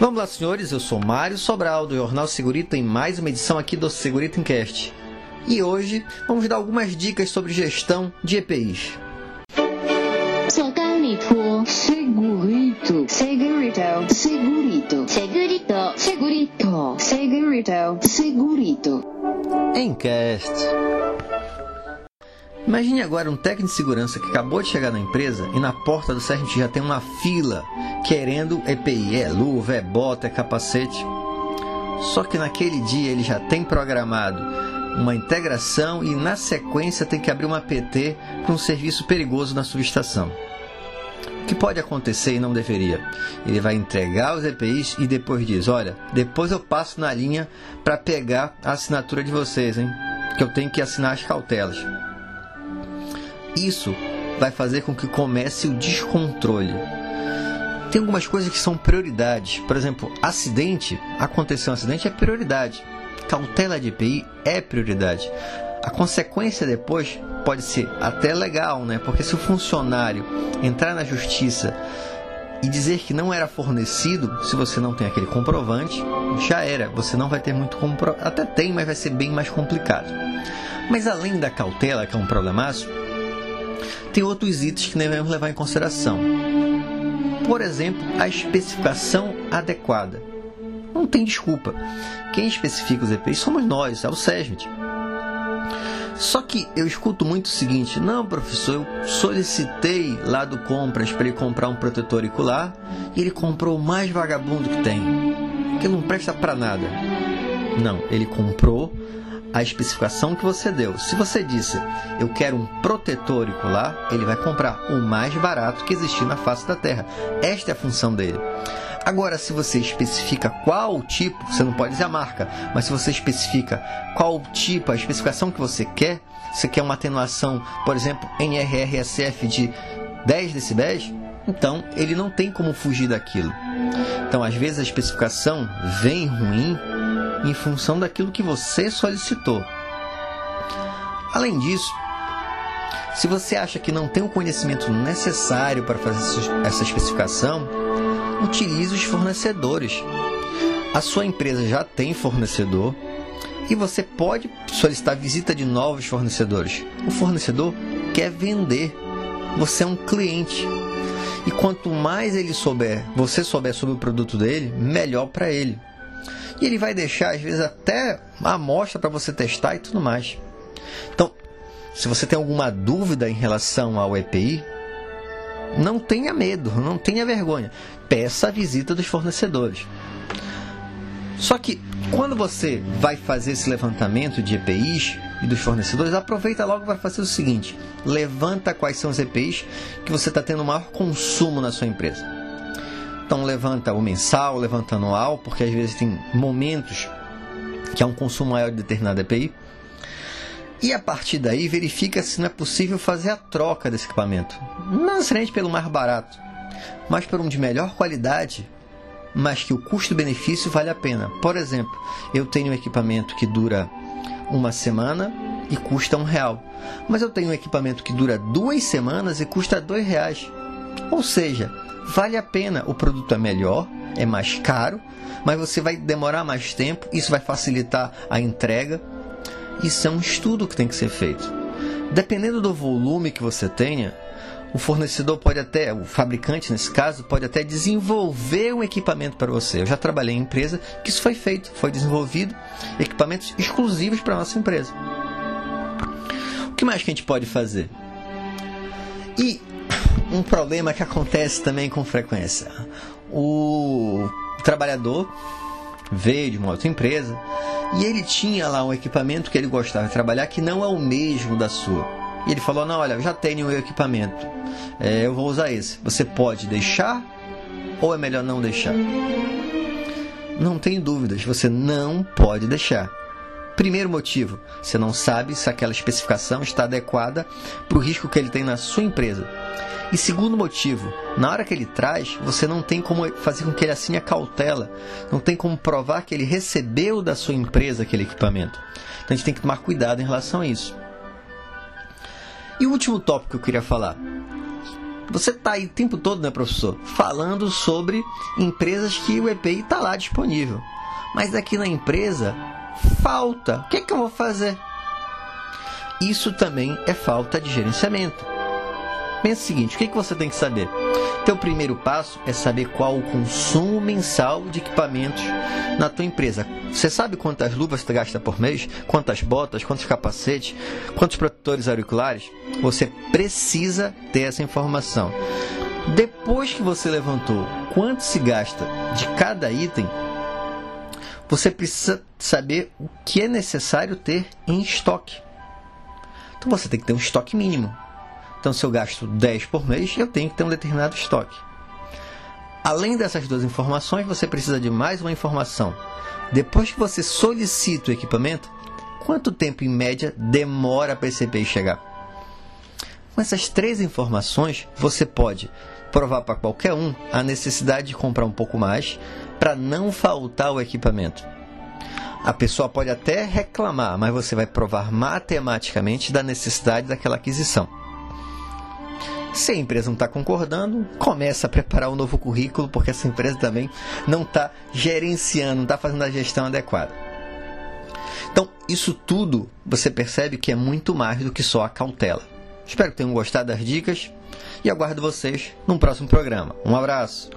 Vamos lá, senhores. Eu sou Mário Sobral, do Jornal Segurito, em mais uma edição aqui do Segurito Encast. E hoje vamos dar algumas dicas sobre gestão de EPIs. Segurito, segurito, segurito, segurito, segurito, segurito, segurito, segurito. Encast. Imagine agora um técnico de segurança que acabou de chegar na empresa e na porta do CERT já tem uma fila querendo EPI, é luva, é bota, é capacete. Só que naquele dia ele já tem programado uma integração e na sequência tem que abrir uma PT para um serviço perigoso na subestação. O que pode acontecer e não deveria? Ele vai entregar os EPIs e depois diz: Olha, depois eu passo na linha para pegar a assinatura de vocês, hein? Que eu tenho que assinar as cautelas. Isso vai fazer com que comece o descontrole. Tem algumas coisas que são prioridades. Por exemplo, acidente, aconteceu um acidente é prioridade. Cautela de EPI é prioridade. A consequência depois pode ser até legal, né? Porque se o funcionário entrar na justiça e dizer que não era fornecido, se você não tem aquele comprovante, já era. Você não vai ter muito comprovante. Até tem, mas vai ser bem mais complicado. Mas além da cautela, que é um problemaço, tem outros itens que devemos levar em consideração. Por exemplo, a especificação adequada. Não tem desculpa. Quem especifica os EPIs somos nós, é o SESMIT. Só que eu escuto muito o seguinte: não, professor, eu solicitei lá do Compras para ele comprar um protetor auricular e ele comprou o mais vagabundo que tem, que não presta para nada. Não, ele comprou a especificação que você deu. Se você disse, eu quero um protetor auricular, ele vai comprar o mais barato que existir na face da Terra. Esta é a função dele. Agora, se você especifica qual tipo, você não pode dizer a marca, mas se você especifica qual tipo, a especificação que você quer, você quer uma atenuação, por exemplo, NRRSF de 10 decibéis, então ele não tem como fugir daquilo. Então, às vezes a especificação vem ruim em função daquilo que você solicitou. Além disso, se você acha que não tem o conhecimento necessário para fazer essa especificação, utilize os fornecedores. A sua empresa já tem fornecedor e você pode solicitar visita de novos fornecedores. O fornecedor quer vender. Você é um cliente. E quanto mais ele souber, você souber sobre o produto dele, melhor para ele. E ele vai deixar, às vezes, até a amostra para você testar e tudo mais. Então, se você tem alguma dúvida em relação ao EPI, não tenha medo, não tenha vergonha. Peça a visita dos fornecedores. Só que quando você vai fazer esse levantamento de EPIs e dos fornecedores, aproveita logo para fazer o seguinte: levanta quais são os EPIs que você está tendo maior consumo na sua empresa. Então levanta o mensal, levanta anual, porque às vezes tem momentos que há um consumo maior de determinada EPI. E a partir daí verifica se não é possível fazer a troca desse equipamento. Não necessariamente pelo mais barato, mas por um de melhor qualidade, mas que o custo-benefício vale a pena. Por exemplo, eu tenho um equipamento que dura uma semana e custa um real. Mas eu tenho um equipamento que dura duas semanas e custa dois reais. Ou seja, vale a pena. O produto é melhor, é mais caro, mas você vai demorar mais tempo, isso vai facilitar a entrega. Isso é um estudo que tem que ser feito. Dependendo do volume que você tenha, o fornecedor pode até, o fabricante nesse caso, pode até desenvolver um equipamento para você. Eu já trabalhei em empresa que isso foi feito, foi desenvolvido equipamentos exclusivos para a nossa empresa. O que mais que a gente pode fazer? E um problema que acontece também com frequência. O trabalhador veio de uma outra empresa e ele tinha lá um equipamento que ele gostava de trabalhar que não é o mesmo da sua. E ele falou: Não, olha, eu já tenho o equipamento, é, eu vou usar esse. Você pode deixar ou é melhor não deixar? Não tem dúvidas, você não pode deixar. Primeiro motivo, você não sabe se aquela especificação está adequada para o risco que ele tem na sua empresa. E segundo motivo, na hora que ele traz, você não tem como fazer com que ele assine a cautela, não tem como provar que ele recebeu da sua empresa aquele equipamento. Então a gente tem que tomar cuidado em relação a isso. E o último tópico que eu queria falar. Você está aí o tempo todo, né, professor? Falando sobre empresas que o EPI está lá disponível. Mas aqui na empresa falta. O que, é que eu vou fazer? Isso também é falta de gerenciamento. Pensa o seguinte: o que, que você tem que saber? Teu primeiro passo é saber qual o consumo mensal de equipamentos na tua empresa. Você sabe quantas luvas você gasta por mês? Quantas botas? Quantos capacetes? Quantos protetores auriculares? Você precisa ter essa informação. Depois que você levantou quanto se gasta de cada item, você precisa saber o que é necessário ter em estoque. Então você tem que ter um estoque mínimo. Então, se eu gasto 10 por mês, eu tenho que ter um determinado estoque. Além dessas duas informações, você precisa de mais uma informação. Depois que você solicita o equipamento, quanto tempo em média demora para esse EPI chegar? Com essas três informações, você pode provar para qualquer um a necessidade de comprar um pouco mais para não faltar o equipamento. A pessoa pode até reclamar, mas você vai provar matematicamente da necessidade daquela aquisição. Se a empresa não está concordando, começa a preparar um novo currículo, porque essa empresa também não está gerenciando, não está fazendo a gestão adequada. Então, isso tudo você percebe que é muito mais do que só a cautela. Espero que tenham gostado das dicas e aguardo vocês num próximo programa. Um abraço!